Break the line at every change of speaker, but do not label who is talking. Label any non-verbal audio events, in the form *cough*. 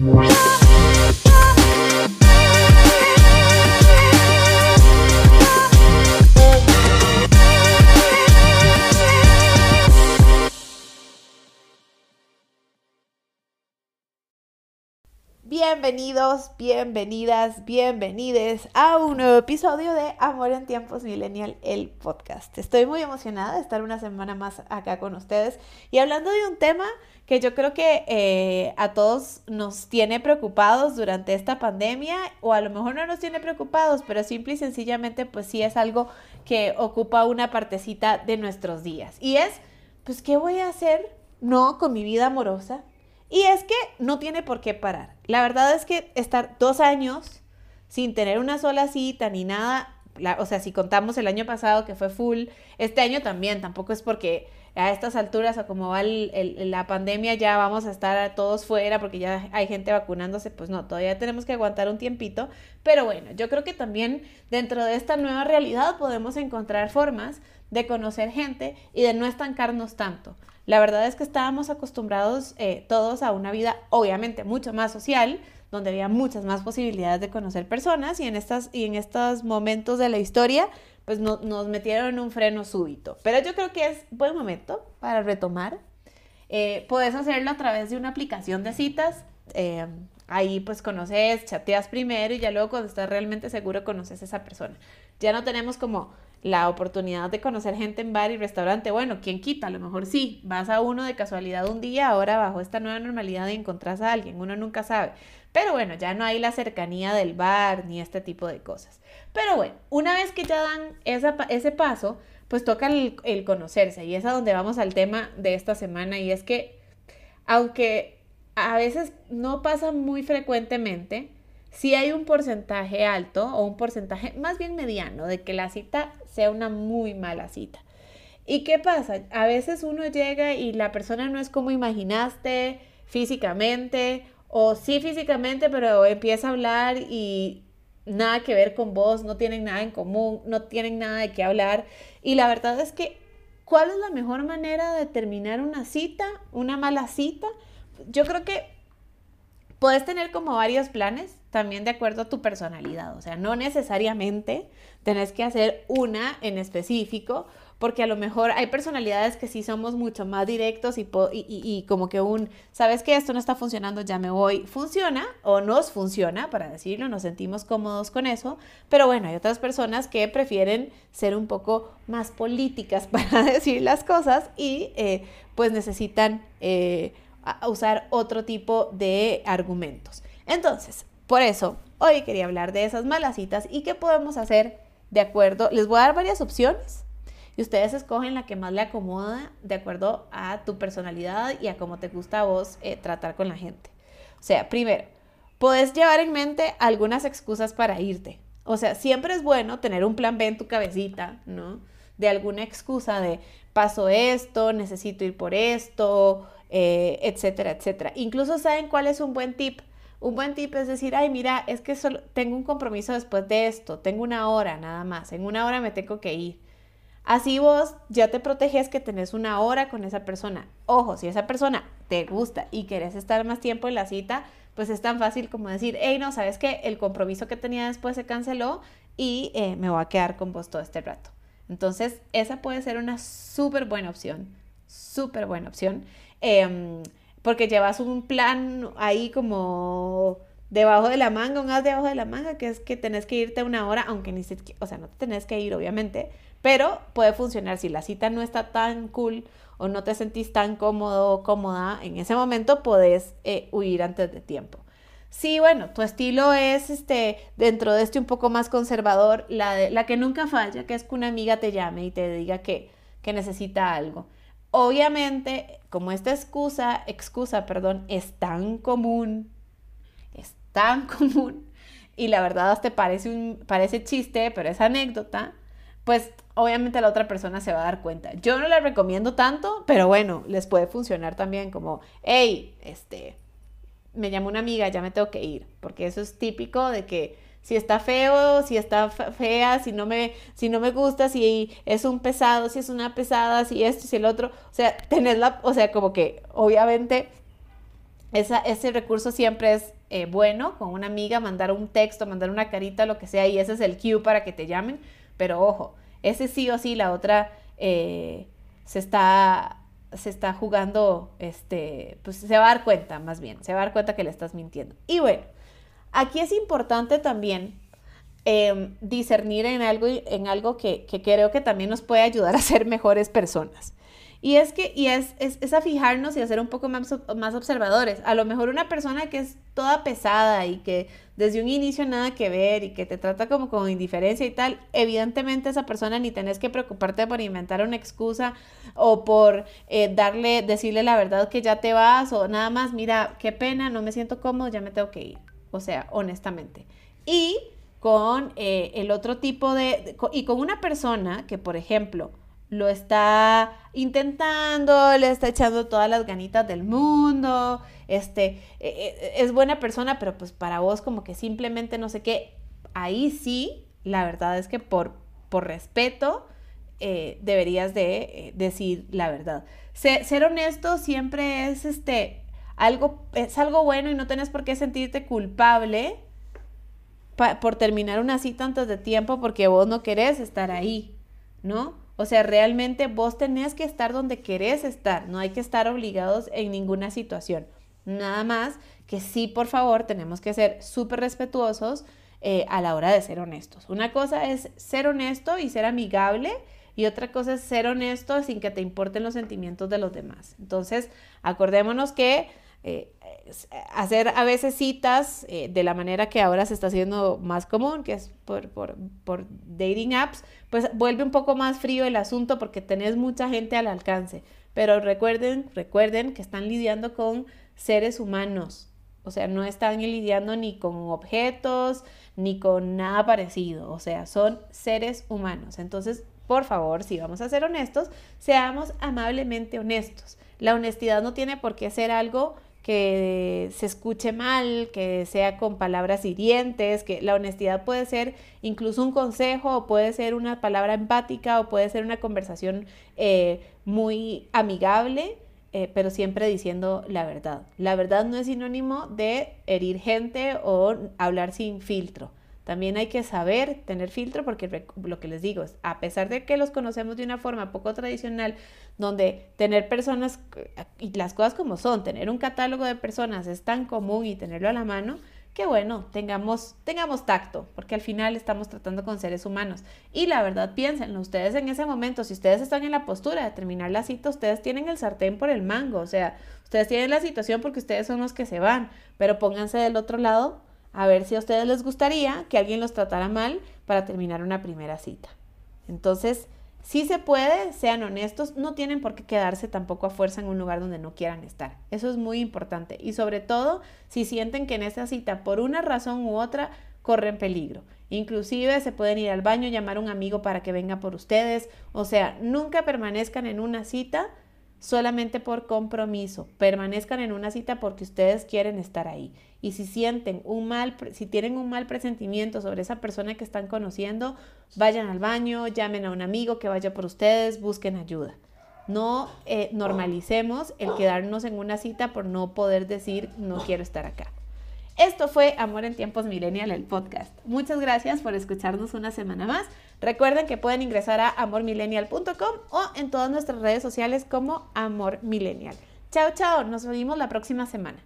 Yeah. Bienvenidos, bienvenidas, bienvenides a un nuevo episodio de Amor en Tiempos Millennial, el podcast. Estoy muy emocionada de estar una semana más acá con ustedes y hablando de un tema que yo creo que eh, a todos nos tiene preocupados durante esta pandemia o a lo mejor no nos tiene preocupados, pero simple y sencillamente pues sí es algo que ocupa una partecita de nuestros días. Y es, pues, ¿qué voy a hacer? No con mi vida amorosa, y es que no tiene por qué parar. La verdad es que estar dos años sin tener una sola cita ni nada, o sea, si contamos el año pasado que fue full, este año también, tampoco es porque a estas alturas o como va la pandemia ya vamos a estar todos fuera porque ya hay gente vacunándose, pues no, todavía tenemos que aguantar un tiempito, pero bueno, yo creo que también dentro de esta nueva realidad podemos encontrar formas de conocer gente y de no estancarnos tanto. La verdad es que estábamos acostumbrados eh, todos a una vida obviamente mucho más social, donde había muchas más posibilidades de conocer personas y en, estas, y en estos momentos de la historia pues nos metieron un freno súbito. Pero yo creo que es buen momento para retomar. Eh, puedes hacerlo a través de una aplicación de citas. Eh, ahí pues conoces, chateas primero y ya luego cuando estás realmente seguro conoces a esa persona. Ya no tenemos como la oportunidad de conocer gente en bar y restaurante. Bueno, ¿quién quita? A lo mejor sí, vas a uno de casualidad un día, ahora bajo esta nueva normalidad y encontrás a alguien, uno nunca sabe. Pero bueno, ya no hay la cercanía del bar ni este tipo de cosas. Pero bueno, una vez que ya dan ese paso, pues toca el, el conocerse y es a donde vamos al tema de esta semana y es que aunque a veces no pasa muy frecuentemente, si hay un porcentaje alto o un porcentaje más bien mediano de que la cita sea una muy mala cita. ¿Y qué pasa? A veces uno llega y la persona no es como imaginaste físicamente o sí físicamente, pero empieza a hablar y nada que ver con vos, no tienen nada en común, no tienen nada de qué hablar. Y la verdad es que, ¿cuál es la mejor manera de terminar una cita, una mala cita? Yo creo que puedes tener como varios planes también de acuerdo a tu personalidad. O sea, no necesariamente tenés que hacer una en específico, porque a lo mejor hay personalidades que sí somos mucho más directos y, como que un, sabes que esto no está funcionando, ya me voy, funciona o nos funciona, para decirlo, nos sentimos cómodos con eso, pero bueno, hay otras personas que prefieren ser un poco más políticas *laughs* para decir las cosas y eh, pues necesitan eh, usar otro tipo de argumentos. Entonces, por eso, hoy quería hablar de esas malas citas y qué podemos hacer de acuerdo. Les voy a dar varias opciones y ustedes escogen la que más le acomoda de acuerdo a tu personalidad y a cómo te gusta a vos eh, tratar con la gente. O sea, primero, puedes llevar en mente algunas excusas para irte. O sea, siempre es bueno tener un plan B en tu cabecita, ¿no? De alguna excusa de paso esto, necesito ir por esto, eh, etcétera, etcétera. Incluso saben cuál es un buen tip un buen tip es decir, ay, mira, es que solo tengo un compromiso después de esto, tengo una hora nada más, en una hora me tengo que ir. Así vos ya te proteges que tenés una hora con esa persona. Ojo, si esa persona te gusta y querés estar más tiempo en la cita, pues es tan fácil como decir, hey, no, sabes que el compromiso que tenía después se canceló y eh, me voy a quedar con vos todo este rato. Entonces, esa puede ser una súper buena opción, súper buena opción. Em, porque llevas un plan ahí como debajo de la manga, un as debajo de la manga, que es que tenés que irte una hora, aunque ni siquiera, o sea, no te tenés que ir, obviamente, pero puede funcionar si la cita no está tan cool o no te sentís tan cómodo o cómoda, en ese momento podés eh, huir antes de tiempo. Sí, bueno, tu estilo es este, dentro de este un poco más conservador, la, de, la que nunca falla, que es que una amiga te llame y te diga que, que necesita algo. Obviamente, como esta excusa, excusa, perdón, es tan común, es tan *laughs* común, y la verdad hasta parece, un, parece chiste, pero es anécdota, pues obviamente la otra persona se va a dar cuenta. Yo no la recomiendo tanto, pero bueno, les puede funcionar también como, hey, este, me llama una amiga, ya me tengo que ir, porque eso es típico de que si está feo, si está fea, si no me, si no me gusta, si es un pesado, si es una pesada, si esto, si el otro. O sea, tenerla, o sea, como que obviamente ese recurso siempre es eh, bueno, con una amiga, mandar un texto, mandar una carita, lo que sea, y ese es el cue para que te llamen. Pero ojo, ese sí o sí, la otra eh, se está se está jugando, este, pues se va a dar cuenta, más bien, se va a dar cuenta que le estás mintiendo. Y bueno, aquí es importante también em, discernir en algo, en algo que, creo que también nos puede ayudar a ser mejores personas. Y es que, y es, es, a fijarnos y a ser un poco más, más observadores. A lo mejor una persona que es toda pesada y que desde un inicio nada que ver y que te trata como con indiferencia y tal, evidentemente esa persona ni tenés que preocuparte por inventar una excusa o por eh, darle, decirle la verdad que ya te vas o nada más, mira, qué pena, no me siento cómodo, ya me tengo que ir. O sea, honestamente. Y con eh, el otro tipo de, y con una persona que, por ejemplo, lo está intentando, le está echando todas las ganitas del mundo, este, e, e, es buena persona, pero pues para vos como que simplemente no sé qué, ahí sí, la verdad es que por, por respeto eh, deberías de eh, decir la verdad. Ser, honesto siempre es este, algo, es algo bueno y no tienes por qué sentirte culpable por terminar una cita antes de tiempo porque vos no querés estar ahí, ¿no? O sea, realmente vos tenés que estar donde querés estar, no hay que estar obligados en ninguna situación. Nada más que sí, por favor, tenemos que ser súper respetuosos eh, a la hora de ser honestos. Una cosa es ser honesto y ser amigable y otra cosa es ser honesto sin que te importen los sentimientos de los demás. Entonces, acordémonos que eh, hacer a veces citas eh, de la manera que ahora se está haciendo más común, que es por, por, por, dating apps, pues vuelve un poco más frío el asunto porque tenés mucha gente al alcance. Pero recuerden, recuerden que están lidiando con seres humanos. O sea, no están lidiando ni con objetos, ni con nada parecido. O sea, son seres humanos. Entonces, por favor, si vamos a ser honestos, seamos amablemente honestos. La honestidad no tiene por qué ser algo que se escuche mal, que sea con palabras hirientes, que la honestidad puede ser incluso un consejo o puede ser una palabra empática o puede ser una conversación eh, muy amigable, eh, pero siempre diciendo la verdad. La verdad no es sinónimo de herir gente o hablar sin filtro. También hay que saber tener filtro porque lo que les digo es, a pesar de que los conocemos de una forma poco tradicional, donde tener personas, y las cosas como son, tener un catálogo de personas es tan común y tenerlo a la mano, que bueno, tengamos, tengamos tacto, porque al final estamos tratando con seres humanos. Y la verdad, piénsenlo, ustedes en ese momento, si ustedes están en la postura de terminar la cita, ustedes tienen el sartén por el mango, o sea, ustedes tienen la situación porque ustedes son los que se van, pero pónganse del otro lado a ver si a ustedes les gustaría que alguien los tratara mal para terminar una primera cita. Entonces, si se puede, sean honestos, no tienen por qué quedarse tampoco a fuerza en un lugar donde no quieran estar. Eso es muy importante. Y sobre todo, si sienten que en esa cita, por una razón u otra, corren peligro. Inclusive se pueden ir al baño, llamar a un amigo para que venga por ustedes. O sea, nunca permanezcan en una cita solamente por compromiso. Permanezcan en una cita porque ustedes quieren estar ahí. Y si sienten un mal, si tienen un mal presentimiento sobre esa persona que están conociendo, vayan al baño, llamen a un amigo que vaya por ustedes, busquen ayuda. No eh, normalicemos el quedarnos en una cita por no poder decir no quiero estar acá. Esto fue Amor en Tiempos Millennial, el podcast. Muchas gracias por escucharnos una semana más. Recuerden que pueden ingresar a amormillennial.com o en todas nuestras redes sociales como Amor Millennial. Chao, chao. Nos vemos la próxima semana.